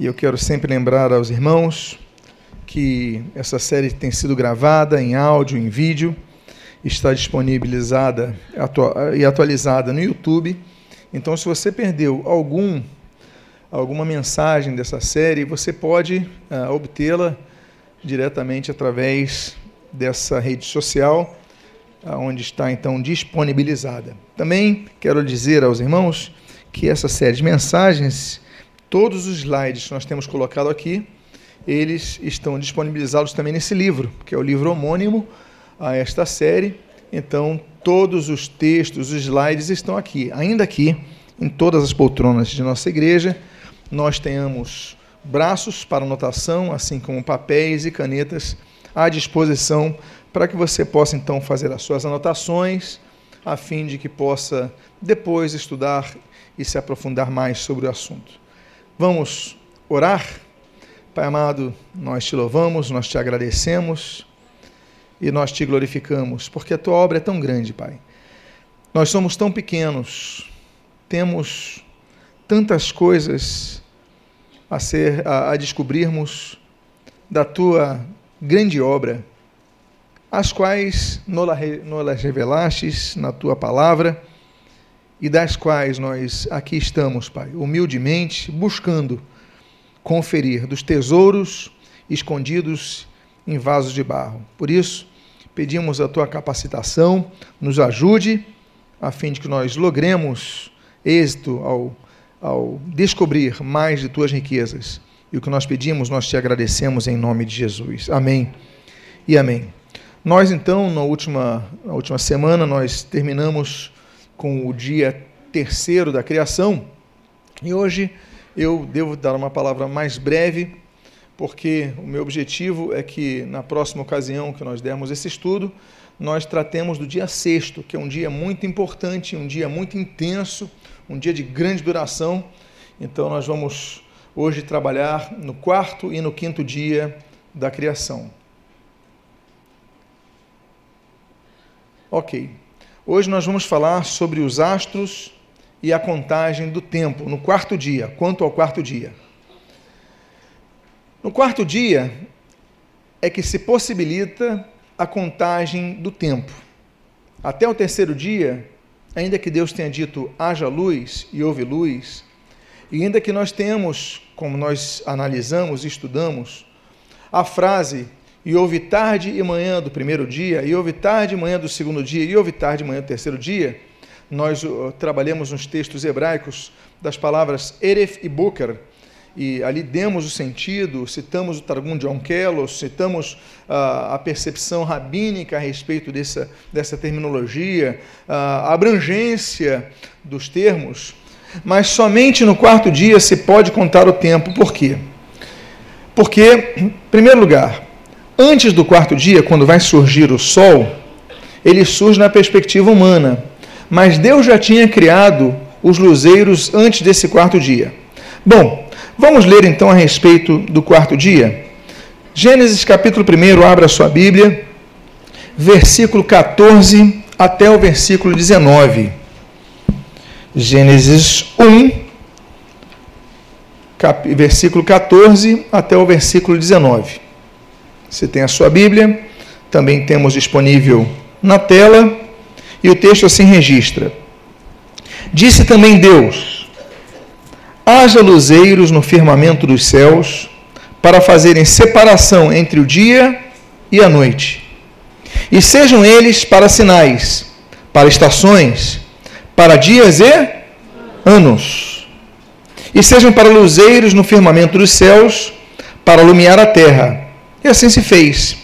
E eu quero sempre lembrar aos irmãos que essa série tem sido gravada em áudio, em vídeo, está disponibilizada e atualizada no YouTube. Então, se você perdeu algum alguma mensagem dessa série, você pode uh, obtê-la diretamente através dessa rede social, uh, onde está então disponibilizada. Também quero dizer aos irmãos que essa série de mensagens Todos os slides que nós temos colocado aqui, eles estão disponibilizados também nesse livro, que é o livro homônimo a esta série. Então, todos os textos, os slides estão aqui. Ainda aqui, em todas as poltronas de nossa igreja, nós tenhamos braços para anotação, assim como papéis e canetas à disposição para que você possa então fazer as suas anotações, a fim de que possa depois estudar e se aprofundar mais sobre o assunto. Vamos orar? Pai amado, nós te louvamos, nós te agradecemos e nós te glorificamos, porque a tua obra é tão grande, Pai. Nós somos tão pequenos, temos tantas coisas a ser a, a descobrirmos da tua grande obra, as quais nos revelastes na tua palavra e das quais nós aqui estamos, Pai, humildemente buscando conferir dos tesouros escondidos em vasos de barro. Por isso, pedimos a tua capacitação, nos ajude, a fim de que nós logremos êxito ao, ao descobrir mais de tuas riquezas. E o que nós pedimos, nós te agradecemos em nome de Jesus. Amém e amém. Nós, então, na última, na última semana, nós terminamos com o dia terceiro da criação. E hoje eu devo dar uma palavra mais breve, porque o meu objetivo é que na próxima ocasião que nós dermos esse estudo, nós tratemos do dia sexto, que é um dia muito importante, um dia muito intenso, um dia de grande duração. Então nós vamos hoje trabalhar no quarto e no quinto dia da criação. Ok. Hoje nós vamos falar sobre os astros e a contagem do tempo, no quarto dia, quanto ao quarto dia. No quarto dia é que se possibilita a contagem do tempo. Até o terceiro dia, ainda que Deus tenha dito haja luz e houve luz, e ainda que nós tenhamos, como nós analisamos e estudamos, a frase e houve tarde e manhã do primeiro dia, e houve tarde e manhã do segundo dia, e houve tarde e manhã do terceiro dia, nós uh, trabalhamos nos textos hebraicos das palavras Eref e Buker, e ali demos o sentido, citamos o Targum de Onkelos, citamos uh, a percepção rabínica a respeito dessa, dessa terminologia, uh, a abrangência dos termos, mas somente no quarto dia se pode contar o tempo. Por quê? Porque, em primeiro lugar, Antes do quarto dia, quando vai surgir o sol, ele surge na perspectiva humana. Mas Deus já tinha criado os luzeiros antes desse quarto dia. Bom, vamos ler então a respeito do quarto dia? Gênesis capítulo 1, abra sua Bíblia, versículo 14 até o versículo 19. Gênesis 1, cap, versículo 14 até o versículo 19. Você tem a sua Bíblia, também temos disponível na tela, e o texto assim registra: Disse também Deus: Haja luzeiros no firmamento dos céus, para fazerem separação entre o dia e a noite. E sejam eles para sinais, para estações, para dias e anos. E sejam para luzeiros no firmamento dos céus, para iluminar a terra e assim se fez.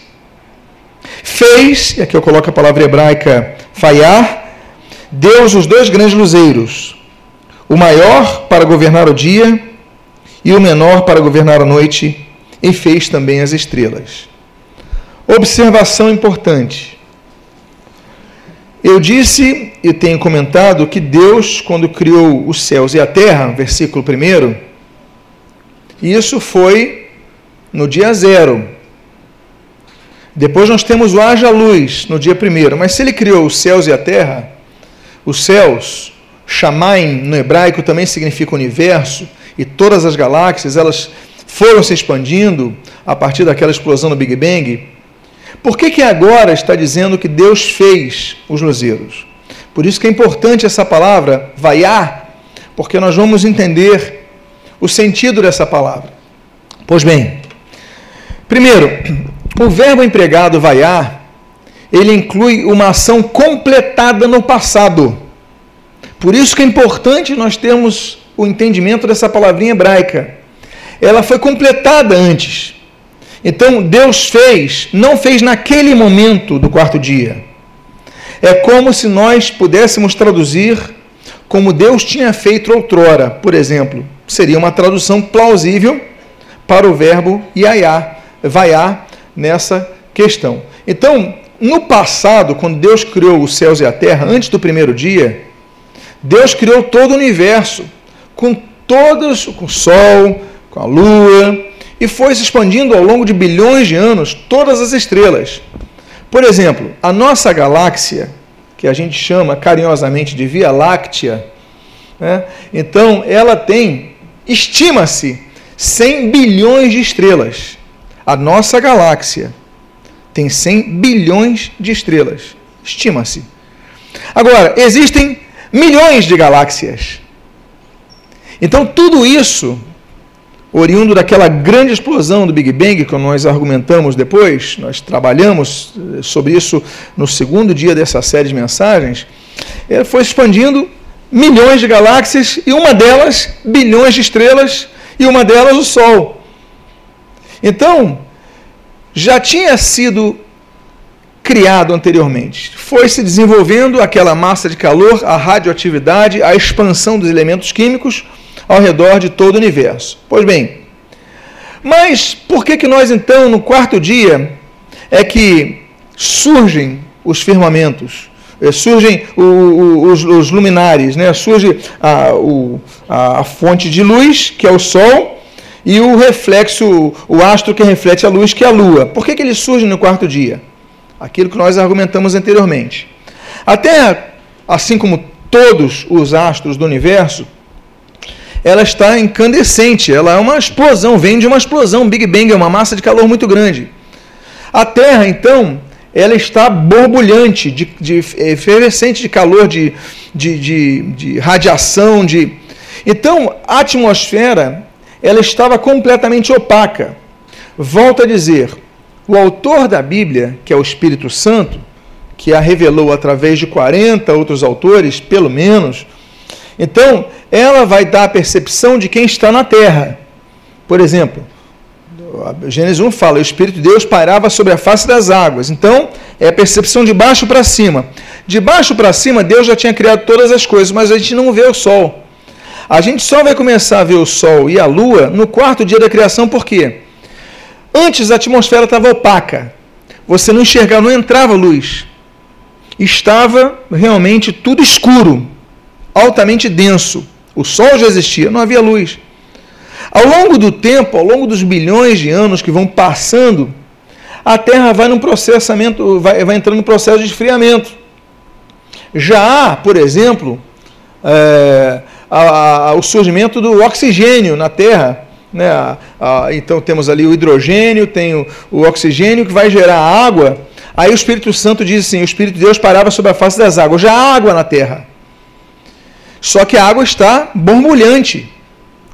Fez, e aqui eu coloco a palavra hebraica faiar, Deus os dois grandes luzeiros, o maior para governar o dia e o menor para governar a noite, e fez também as estrelas. Observação importante. Eu disse e tenho comentado que Deus, quando criou os céus e a terra, versículo 1, isso foi no dia zero, depois nós temos o haja luz no dia primeiro. Mas se ele criou os céus e a terra, os céus, Shamaim no hebraico também significa universo, e todas as galáxias elas foram se expandindo a partir daquela explosão do Big Bang, por que, que agora está dizendo que Deus fez os luzeiros? Por isso que é importante essa palavra, vaiar, porque nós vamos entender o sentido dessa palavra. Pois bem, primeiro, o verbo empregado vaiar, ele inclui uma ação completada no passado. Por isso que é importante nós termos o entendimento dessa palavrinha hebraica. Ela foi completada antes. Então Deus fez, não fez naquele momento do quarto dia. É como se nós pudéssemos traduzir como Deus tinha feito outrora, por exemplo. Seria uma tradução plausível para o verbo iaiá, vaiar nessa questão. Então, no passado, quando Deus criou os céus e a terra, antes do primeiro dia, Deus criou todo o universo, com todos, com o Sol, com a Lua, e foi se expandindo ao longo de bilhões de anos todas as estrelas. Por exemplo, a nossa galáxia, que a gente chama carinhosamente de Via Láctea, né? então ela tem, estima-se, 100 bilhões de estrelas. A nossa galáxia tem 100 bilhões de estrelas, estima-se. Agora, existem milhões de galáxias. Então, tudo isso oriundo daquela grande explosão do Big Bang que nós argumentamos depois, nós trabalhamos eh, sobre isso no segundo dia dessa série de mensagens, ele foi expandindo milhões de galáxias e uma delas bilhões de estrelas e uma delas o Sol. Então, já tinha sido criado anteriormente. Foi se desenvolvendo aquela massa de calor, a radioatividade, a expansão dos elementos químicos ao redor de todo o universo. Pois bem, mas por que, que nós então, no quarto dia, é que surgem os firmamentos, eh, surgem os, os, luminares, né? surge a, o, a fonte de luz, que é o Sol, e o reflexo, o astro que reflete a luz, que é a Lua. Por que, que eles surgem no quarto dia? Aquilo que nós argumentamos anteriormente. A Terra, assim como todos os astros do universo, ela está incandescente, ela é uma explosão, vem de uma explosão, Big Bang é uma massa de calor muito grande. A Terra, então, ela está borbulhante, de, de efervescente de calor, de, de, de, de radiação, de... Então, a atmosfera, ela estava completamente opaca. Volto a dizer, o autor da Bíblia, que é o Espírito Santo, que a revelou através de 40 outros autores, pelo menos, então, ela vai dar a percepção de quem está na terra. Por exemplo, Gênesis 1 fala: o Espírito de Deus pairava sobre a face das águas. Então, é a percepção de baixo para cima. De baixo para cima, Deus já tinha criado todas as coisas, mas a gente não vê o sol. A gente só vai começar a ver o sol e a lua no quarto dia da criação, por quê? Antes a atmosfera estava opaca. Você não enxergava, não entrava luz. Estava realmente tudo escuro altamente denso. O Sol já existia, não havia luz. Ao longo do tempo, ao longo dos bilhões de anos que vão passando, a Terra vai num processamento, vai, vai entrando no processo de esfriamento. Já há, por exemplo, é, a, a, o surgimento do oxigênio na Terra. Né? A, então temos ali o hidrogênio, tem o, o oxigênio que vai gerar água. Aí o Espírito Santo diz assim: o Espírito de Deus parava sobre a face das águas. Já há água na Terra. Só que a água está borbulhante,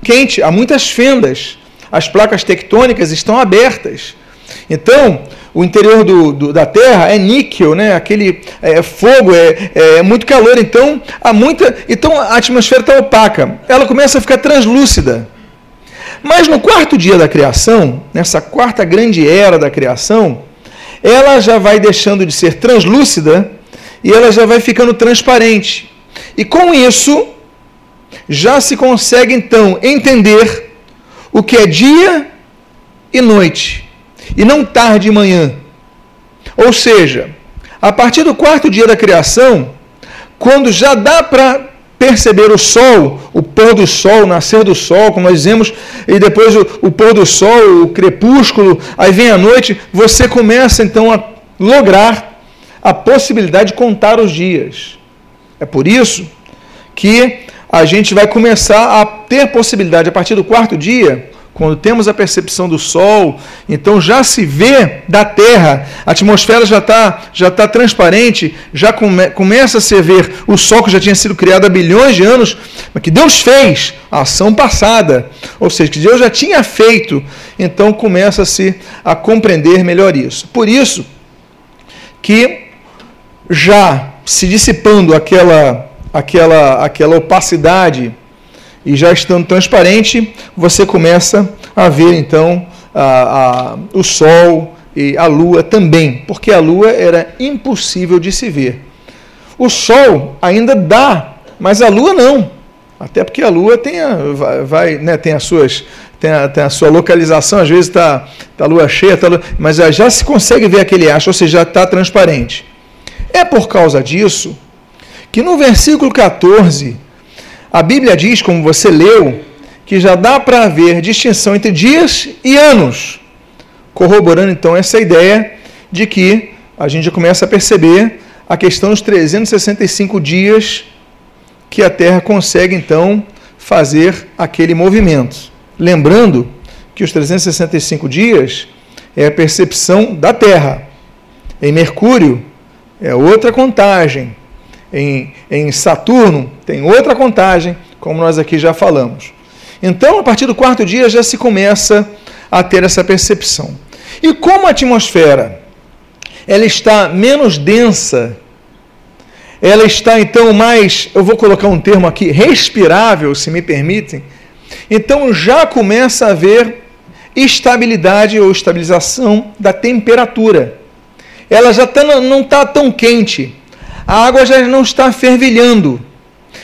quente, há muitas fendas. As placas tectônicas estão abertas. Então, o interior do, do, da Terra é níquel, né? aquele é, fogo, é, é, muito calor, então há muita. Então a atmosfera está opaca. Ela começa a ficar translúcida. Mas no quarto dia da criação, nessa quarta grande era da criação, ela já vai deixando de ser translúcida e ela já vai ficando transparente. E com isso, já se consegue então entender o que é dia e noite, e não tarde e manhã. Ou seja, a partir do quarto dia da criação, quando já dá para perceber o sol, o pôr do sol, o nascer do sol, como nós dizemos, e depois o, o pôr do sol, o crepúsculo, aí vem a noite, você começa então a lograr a possibilidade de contar os dias. É por isso que a gente vai começar a ter possibilidade, a partir do quarto dia, quando temos a percepção do Sol, então já se vê da Terra, a atmosfera já está já tá transparente, já come, começa a se ver o Sol que já tinha sido criado há bilhões de anos, mas que Deus fez a ação passada, ou seja, que Deus já tinha feito, então começa-se a compreender melhor isso. Por isso que já se dissipando aquela aquela aquela opacidade e já estando transparente, você começa a ver então a, a, o Sol e a Lua também, porque a Lua era impossível de se ver. O Sol ainda dá, mas a Lua não. Até porque a Lua tem a, vai, né, tem as suas tem a, tem a sua localização, às vezes está tá a lua cheia, tá lua, mas já se consegue ver aquele astro, ou seja, já está transparente. É por causa disso que no versículo 14 a Bíblia diz, como você leu, que já dá para haver distinção entre dias e anos, corroborando então essa ideia de que a gente já começa a perceber a questão dos 365 dias que a Terra consegue então fazer aquele movimento. Lembrando que os 365 dias é a percepção da Terra. Em Mercúrio é outra contagem em, em Saturno tem outra contagem, como nós aqui já falamos. Então, a partir do quarto dia já se começa a ter essa percepção. E como a atmosfera ela está menos densa, ela está então mais, eu vou colocar um termo aqui, respirável, se me permitem. Então já começa a haver estabilidade ou estabilização da temperatura. Ela já tá, não está tão quente a água já não está fervilhando.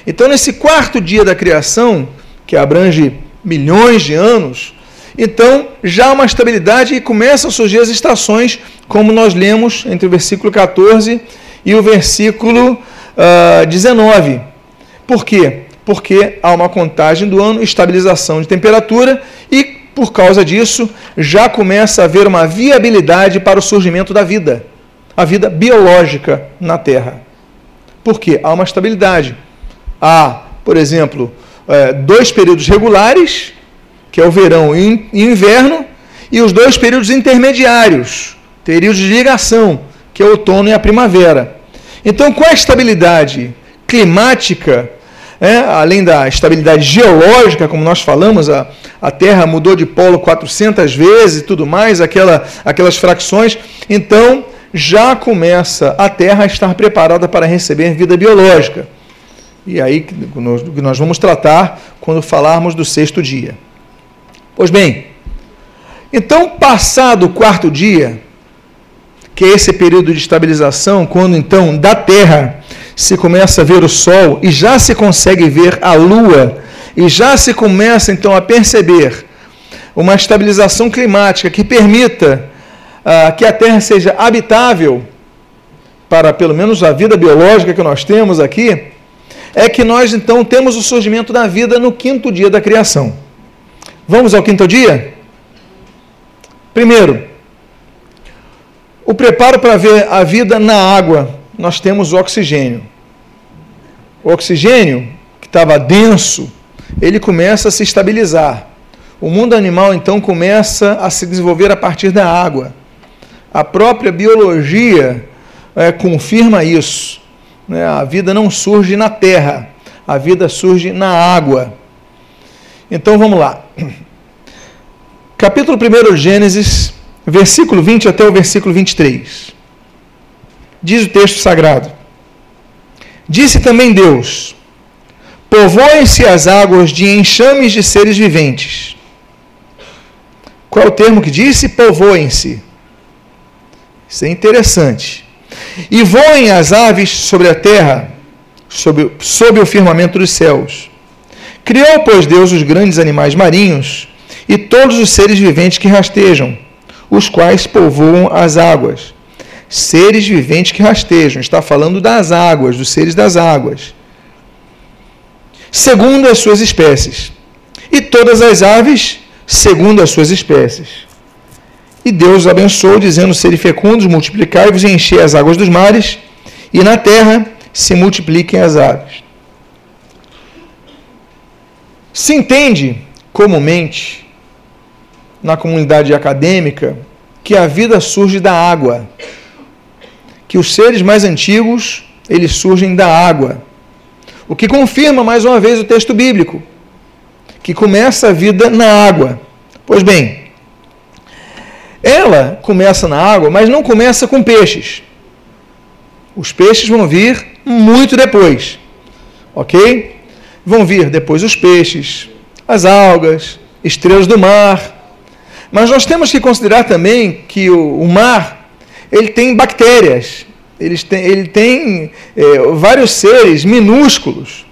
Então, nesse quarto dia da criação, que abrange milhões de anos, então já há uma estabilidade e começam a surgir as estações, como nós lemos entre o versículo 14 e o versículo uh, ah, 19. Por quê? Porque há uma contagem do ano, estabilização de temperatura e, por causa disso, já começa a haver uma viabilidade para o surgimento da vida, a vida biológica na Terra. Por quê? Há uma estabilidade. Há, por exemplo, é, dois períodos regulares, que é o verão e inverno, e os dois períodos intermediários, períodos de ligação, que é o outono e a primavera. Então, com a estabilidade climática, é, além da estabilidade geológica, como nós falamos, a, a Terra mudou de polo 400 vezes e tudo mais, aquela, aquelas fracções. Então, já começa a Terra a estar preparada para receber vida biológica. E aí que nós vamos tratar quando falarmos do sexto dia. Pois bem, então, passado o quarto dia, que é esse período de estabilização, quando então da Terra se começa a ver o Sol e já se consegue ver a Lua, e já se começa então a perceber uma estabilização climática que permita ah, que a Terra seja habitável para pelo menos a vida biológica que nós temos aqui, é que nós então temos o surgimento da vida no quinto dia da criação. Vamos ao quinto dia? Primeiro, o preparo para ver a vida na água, nós temos o oxigênio. O oxigênio, que estava denso, ele começa a se estabilizar. O mundo animal então começa a se desenvolver a partir da água. A própria biologia é, confirma isso. Né? A vida não surge na terra, a vida surge na água. Então vamos lá. Capítulo 1 de Gênesis, versículo 20 até o versículo 23. Diz o texto sagrado: Disse também Deus: Povoem-se as águas de enxames de seres viventes. Qual é o termo que disse? Povoem-se. Isso é interessante. E voem as aves sobre a terra, sob, sob o firmamento dos céus. Criou, pois, Deus os grandes animais marinhos e todos os seres viventes que rastejam, os quais povoam as águas. Seres viventes que rastejam, está falando das águas, dos seres das águas. Segundo as suas espécies. E todas as aves, segundo as suas espécies. E Deus os abençoou, dizendo: Sede fecundos, multiplicai-vos e enchei as águas dos mares, e na terra se multipliquem as aves. Se entende comumente na comunidade acadêmica que a vida surge da água, que os seres mais antigos eles surgem da água, o que confirma mais uma vez o texto bíblico, que começa a vida na água. Pois bem, ela começa na água, mas não começa com peixes. Os peixes vão vir muito depois, ok? Vão vir depois os peixes, as algas, estrelas do mar. Mas nós temos que considerar também que o, o mar ele tem bactérias, ele tem, ele tem é, vários seres minúsculos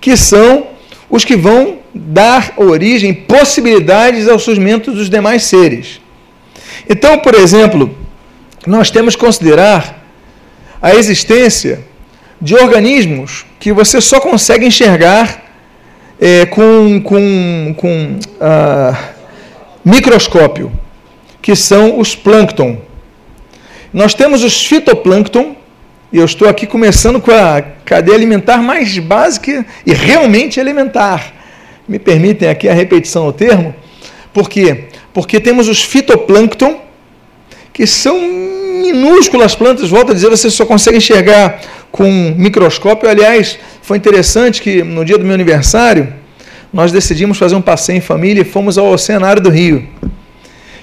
que são os que vão dar origem, possibilidades ao surgimento dos demais seres. Então, por exemplo, nós temos que considerar a existência de organismos que você só consegue enxergar é, com, com, com ah, microscópio, que são os plâncton. Nós temos os fitoplâncton, e eu estou aqui começando com a cadeia alimentar mais básica e realmente elementar. Me permitem aqui a repetição do termo, por quê? Porque temos os fitoplâncton, que são minúsculas plantas, volto a dizer, você só consegue enxergar com um microscópio. Aliás, foi interessante que no dia do meu aniversário, nós decidimos fazer um passeio em família e fomos ao Oceanário do Rio.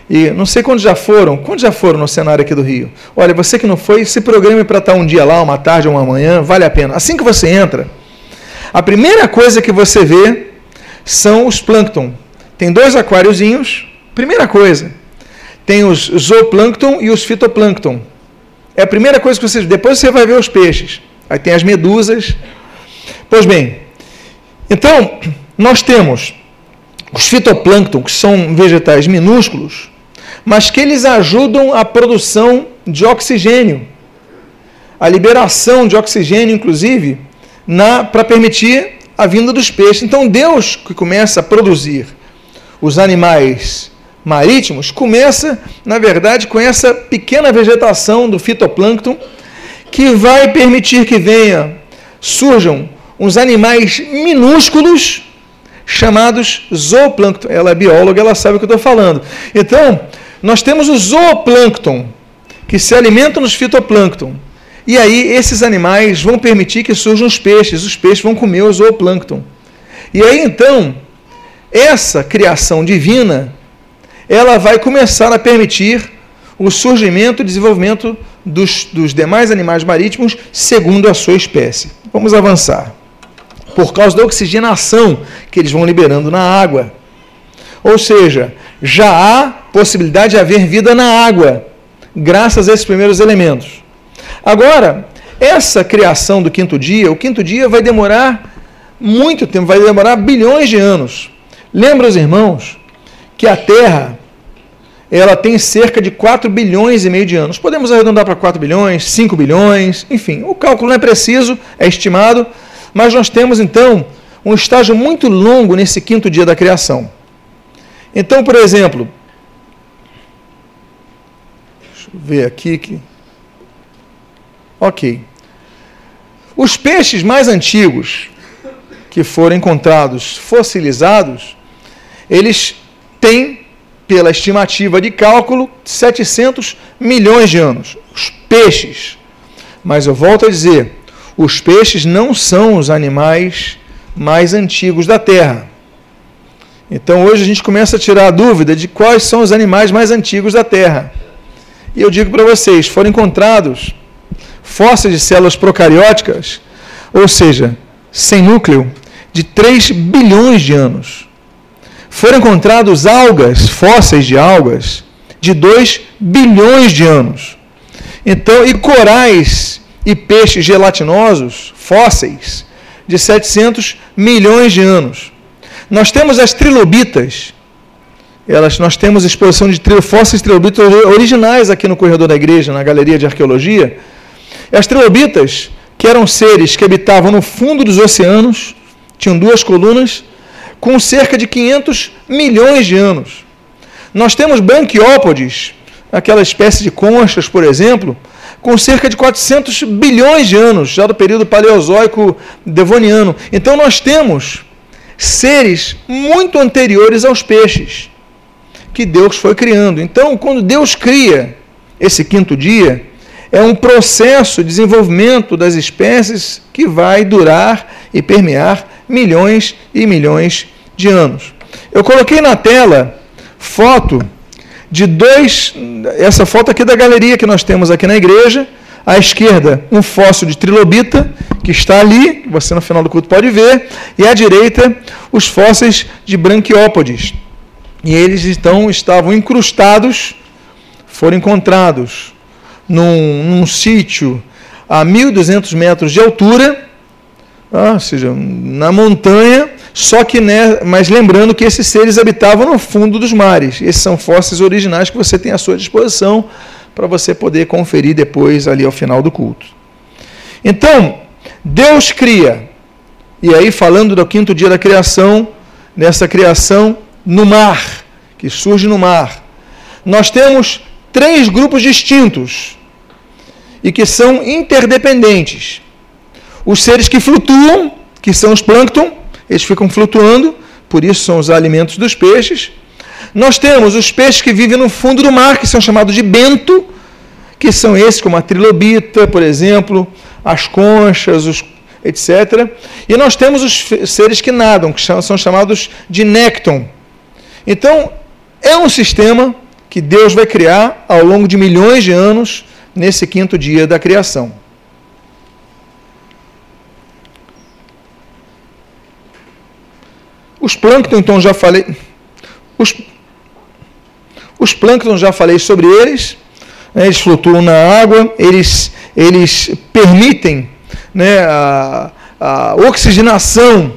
E não sei quando já foram. Quando já foram no cenário aqui do Rio? Olha, você que não foi, se programe para estar um dia lá, uma tarde uma manhã, vale a pena. Assim que você entra, a primeira coisa que você vê são os plâncton. Tem dois aquáriozinhos. Primeira coisa, tem os zooplâncton e os fitoplâncton. É a primeira coisa que você. Depois você vai ver os peixes. Aí tem as medusas. Pois bem, então, nós temos os fitoplâncton, que são vegetais minúsculos, mas que eles ajudam a produção de oxigênio, a liberação de oxigênio, inclusive, para permitir a vinda dos peixes. Então, Deus que começa a produzir os animais marítimos, começa, na verdade, com essa pequena vegetação do fitoplâncton, que vai permitir que venha, surjam uns animais minúsculos chamados zooplâncton. Ela é bióloga, ela sabe o que eu estou falando. Então, nós temos o zooplâncton, que se alimentam nos fitoplâncton. E aí esses animais vão permitir que surjam os peixes, os peixes vão comer o zooplâncton. E aí então, essa criação divina, ela vai começar a permitir o surgimento e desenvolvimento dos, dos demais animais marítimos segundo a sua espécie. Vamos avançar. Por causa da oxigenação que eles vão liberando na água. Ou seja, já há possibilidade de haver vida na água, graças a esses primeiros elementos. Agora, essa criação do quinto dia, o quinto dia vai demorar muito tempo, vai demorar bilhões de anos. Lembra os irmãos que a Terra ela tem cerca de 4 bilhões e meio de anos. Podemos arredondar para 4 bilhões, 5 bilhões, enfim, o cálculo não é preciso, é estimado, mas nós temos então um estágio muito longo nesse quinto dia da criação. Então, por exemplo, deixa eu ver aqui que. Ok. Os peixes mais antigos que foram encontrados fossilizados, eles têm, pela estimativa de cálculo, 700 milhões de anos. Os peixes. Mas eu volto a dizer, os peixes não são os animais mais antigos da Terra. Então hoje a gente começa a tirar a dúvida de quais são os animais mais antigos da Terra. E eu digo para vocês, foram encontrados fósseis de células procarióticas, ou seja, sem núcleo, de 3 bilhões de anos. Foram encontrados algas, fósseis de algas, de 2 bilhões de anos. Então, e corais e peixes gelatinosos, fósseis, de 700 milhões de anos. Nós temos as trilobitas. Elas, nós temos exposição de fósseis trilobitas originais aqui no corredor da igreja, na galeria de arqueologia. As trilobitas, que eram seres que habitavam no fundo dos oceanos, tinham duas colunas, com cerca de 500 milhões de anos. Nós temos branquiópodes, aquela espécie de conchas, por exemplo, com cerca de 400 bilhões de anos, já do período paleozoico devoniano. Então nós temos seres muito anteriores aos peixes que Deus foi criando. Então, quando Deus cria esse quinto dia, é um processo de desenvolvimento das espécies que vai durar e permear milhões e milhões de anos. Eu coloquei na tela foto de dois, essa foto aqui da galeria que nós temos aqui na igreja, à esquerda um fóssil de trilobita que está ali, você no final do culto pode ver, e à direita os fósseis de branquiópodes. E eles então estavam incrustados, foram encontrados num, num sítio a 1.200 metros de altura, ah, ou seja, na montanha, só que, né, mas lembrando que esses seres habitavam no fundo dos mares. Esses são fósseis originais que você tem à sua disposição para você poder conferir depois ali ao final do culto. Então, Deus cria. E aí falando do quinto dia da criação, nessa criação no mar, que surge no mar, nós temos três grupos distintos e que são interdependentes. Os seres que flutuam, que são os plâncton, eles ficam flutuando, por isso são os alimentos dos peixes. Nós temos os peixes que vivem no fundo do mar, que são chamados de bento, que são esses, como a trilobita, por exemplo, as conchas, os, etc. E nós temos os seres que nadam, que são chamados de nécton. Então, é um sistema que Deus vai criar ao longo de milhões de anos nesse quinto dia da criação. Os plâncton, então, já falei. Os, os plâncton, já falei sobre eles. Né, eles flutuam na água, eles, eles permitem né, a, a oxigenação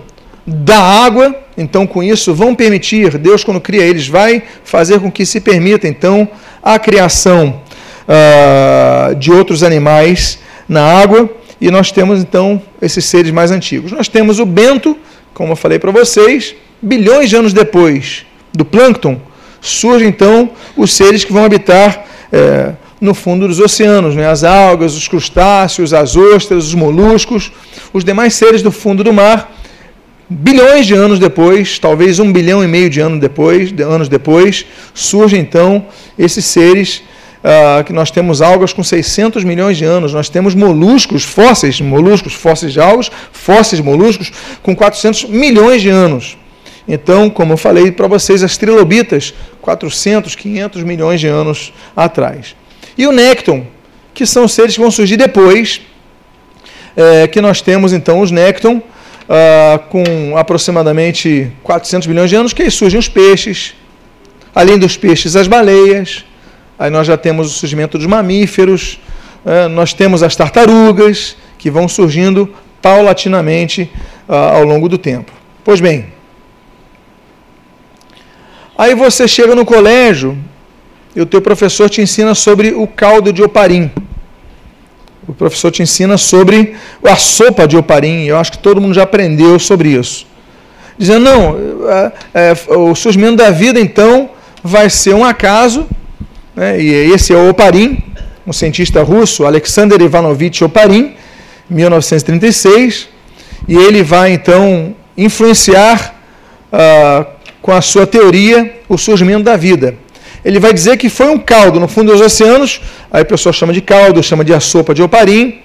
da água. Então, com isso, vão permitir, Deus, quando cria eles, vai fazer com que se permita, então, a criação uh, de outros animais na água. E nós temos, então, esses seres mais antigos. Nós temos o bento, como eu falei para vocês, bilhões de anos depois do plâncton, surgem então os seres que vão habitar é, no fundo dos oceanos, né? as algas, os crustáceos, as ostras, os moluscos, os demais seres do fundo do mar. Bilhões de anos depois, talvez um bilhão e meio de, ano depois, de anos depois, surgem então esses seres Uh, que nós temos algas com 600 milhões de anos, nós temos moluscos, fósseis, moluscos, fósseis de algas, fósseis de moluscos com 400 milhões de anos. Então, como eu falei para vocês, as trilobitas, 400, 500 milhões de anos atrás. E o nécton, que são seres que vão surgir depois, é, que nós temos então os nécton, uh, com aproximadamente 400 milhões de anos, que aí surgem os peixes, além dos peixes, as baleias, Aí nós já temos o surgimento dos mamíferos, é, nós temos as tartarugas, que vão surgindo paulatinamente ah, ao longo do tempo. Pois bem, aí você chega no colégio e o teu professor te ensina sobre o caldo de oparim. O professor te ensina sobre a sopa de oparim. Eu acho que todo mundo já aprendeu sobre isso. Dizendo, não, é, é, o surgimento da vida, então, vai ser um acaso né? E esse é o Oparin, um cientista russo, Alexander Ivanovich Oparin, 1936, e ele vai então influenciar ah, com a sua teoria o surgimento da vida. Ele vai dizer que foi um caldo no fundo dos oceanos, aí a pessoa chama de caldo, chama de a sopa de Oparin,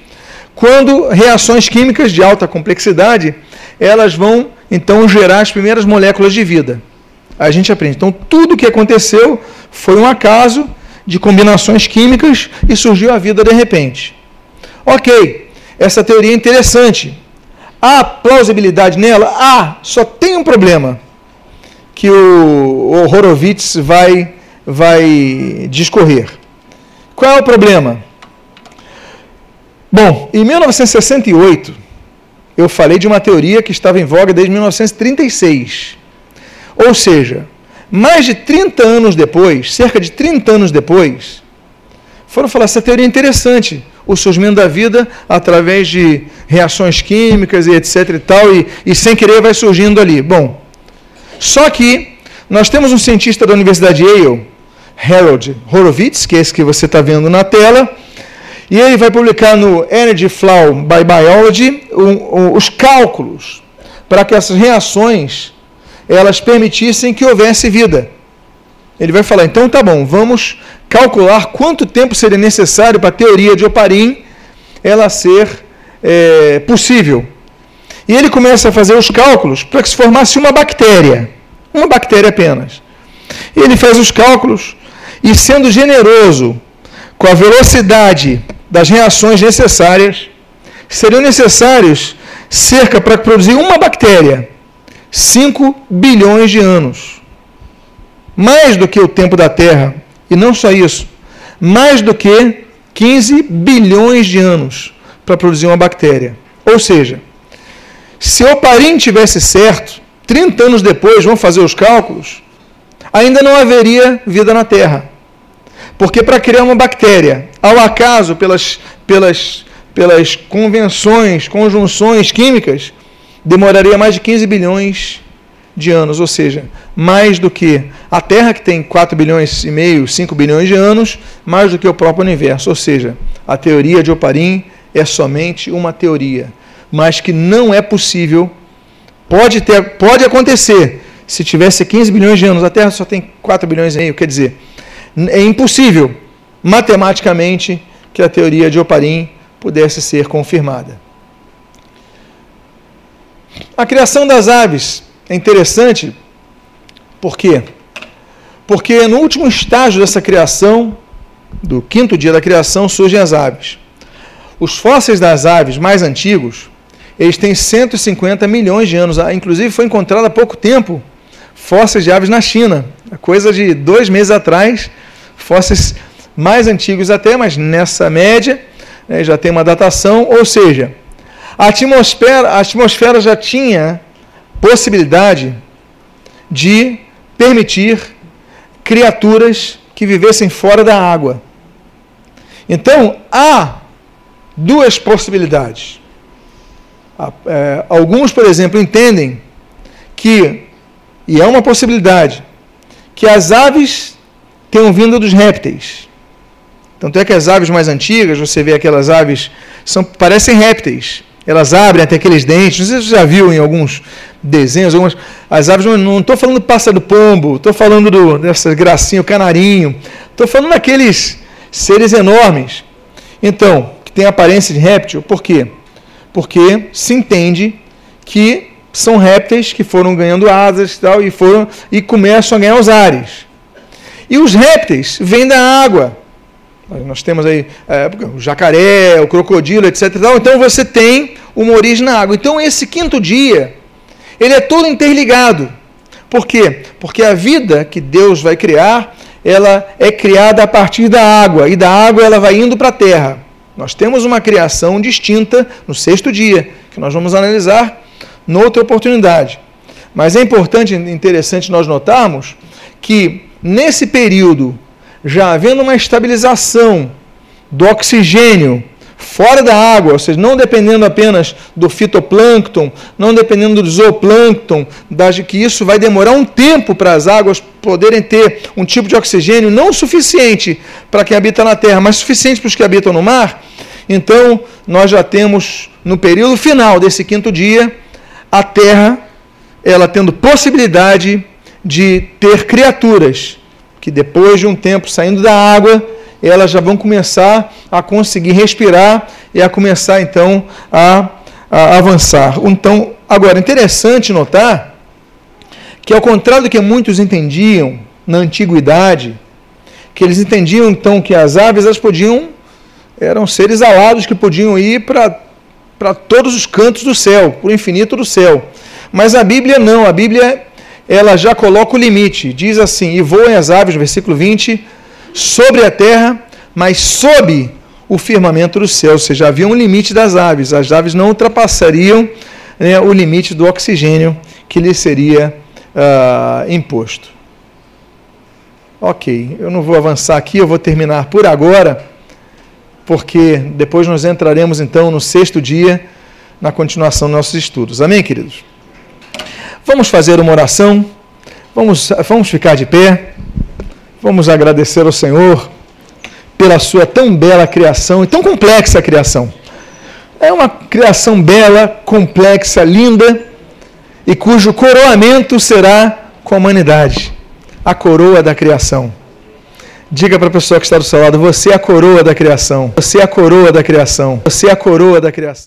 quando reações químicas de alta complexidade, elas vão então gerar as primeiras moléculas de vida. A gente aprende. Então, tudo o que aconteceu foi um acaso de combinações químicas e surgiu a vida de repente. Ok, essa teoria é interessante. Há plausibilidade nela? Ah, só tem um problema que o, o Horowitz vai, vai discorrer. Qual é o problema? Bom, em 1968, eu falei de uma teoria que estava em voga desde 1936. Ou seja, mais de 30 anos depois, cerca de 30 anos depois, foram falar: essa teoria é interessante, o surgimento da vida através de reações químicas e etc e tal, e, e sem querer vai surgindo ali. Bom, só que nós temos um cientista da Universidade de Yale, Harold Horowitz, que é esse que você está vendo na tela, e ele vai publicar no Energy Flow by Biology um, um, os cálculos para que essas reações elas permitissem que houvesse vida. Ele vai falar, então tá bom, vamos calcular quanto tempo seria necessário para a teoria de Oparin ela ser é, possível. E ele começa a fazer os cálculos para que se formasse uma bactéria, uma bactéria apenas. Ele faz os cálculos e, sendo generoso com a velocidade das reações necessárias, seriam necessários cerca para produzir uma bactéria 5 bilhões de anos. Mais do que o tempo da Terra. E não só isso, mais do que 15 bilhões de anos para produzir uma bactéria. Ou seja, se o Parim tivesse certo, 30 anos depois, vamos fazer os cálculos, ainda não haveria vida na Terra. Porque para criar uma bactéria, ao acaso, pelas, pelas, pelas convenções, conjunções químicas, demoraria mais de 15 bilhões de anos, ou seja, mais do que a Terra, que tem 4 bilhões e meio, 5 bilhões de anos, mais do que o próprio universo. Ou seja, a teoria de Oparin é somente uma teoria, mas que não é possível, pode, ter, pode acontecer, se tivesse 15 bilhões de anos, a Terra só tem 4 bilhões e meio, quer dizer, é impossível, matematicamente, que a teoria de Oparin pudesse ser confirmada. A criação das aves é interessante, por quê? Porque no último estágio dessa criação, do quinto dia da criação, surgem as aves. Os fósseis das aves mais antigos, eles têm 150 milhões de anos. Ah, inclusive foi encontrado há pouco tempo fósseis de aves na China. Coisa de dois meses atrás, fósseis mais antigos até, mas nessa média né, já tem uma datação, ou seja, a atmosfera, a atmosfera já tinha possibilidade de permitir criaturas que vivessem fora da água. Então, há duas possibilidades. É, alguns, por exemplo, entendem que, e é uma possibilidade, que as aves tenham vindo dos répteis. Tanto é que as aves mais antigas, você vê aquelas aves, são, parecem répteis elas abrem até aqueles dentes. Não sei se você já viu em alguns desenhos, algumas, as aves, não estou falando do pássaro pombo, estou falando do, dessa gracinha, o canarinho, estou falando daqueles seres enormes. Então, que tem aparência de réptil, por quê? Porque se entende que são répteis que foram ganhando asas e tal, e, foram, e começam a ganhar os ares. E os répteis vêm da água. Nós temos aí é, o jacaré, o crocodilo, etc. Então você tem uma origem na água. Então esse quinto dia, ele é todo interligado. Por quê? Porque a vida que Deus vai criar, ela é criada a partir da água, e da água ela vai indo para a terra. Nós temos uma criação distinta no sexto dia, que nós vamos analisar noutra oportunidade. Mas é importante e interessante nós notarmos que nesse período já havendo uma estabilização do oxigênio fora da água, ou seja, não dependendo apenas do fitoplâncton, não dependendo do zooplâncton, das, que isso vai demorar um tempo para as águas poderem ter um tipo de oxigênio não suficiente para quem habita na Terra, mas suficiente para os que habitam no mar. Então, nós já temos no período final desse quinto dia a Terra ela tendo possibilidade de ter criaturas que depois de um tempo saindo da água, elas já vão começar a conseguir respirar e a começar então a, a avançar. Então, agora, interessante notar que, ao contrário do que muitos entendiam na antiguidade, que eles entendiam então que as aves elas podiam, eram seres alados que podiam ir para todos os cantos do céu, para o infinito do céu. Mas a Bíblia não, a Bíblia ela já coloca o limite. Diz assim: E voem as aves, no versículo 20, sobre a terra, mas sob o firmamento do céu. Ou seja, havia um limite das aves. As aves não ultrapassariam né, o limite do oxigênio que lhe seria uh, imposto. Ok, eu não vou avançar aqui, eu vou terminar por agora, porque depois nós entraremos então no sexto dia, na continuação dos nossos estudos. Amém, queridos? Vamos fazer uma oração, vamos, vamos ficar de pé, vamos agradecer ao Senhor pela sua tão bela criação e tão complexa criação. É uma criação bela, complexa, linda, e cujo coroamento será com a humanidade a coroa da criação. Diga para a pessoa que está do seu lado: você é a coroa da criação. Você é a coroa da criação. Você é a coroa da criação.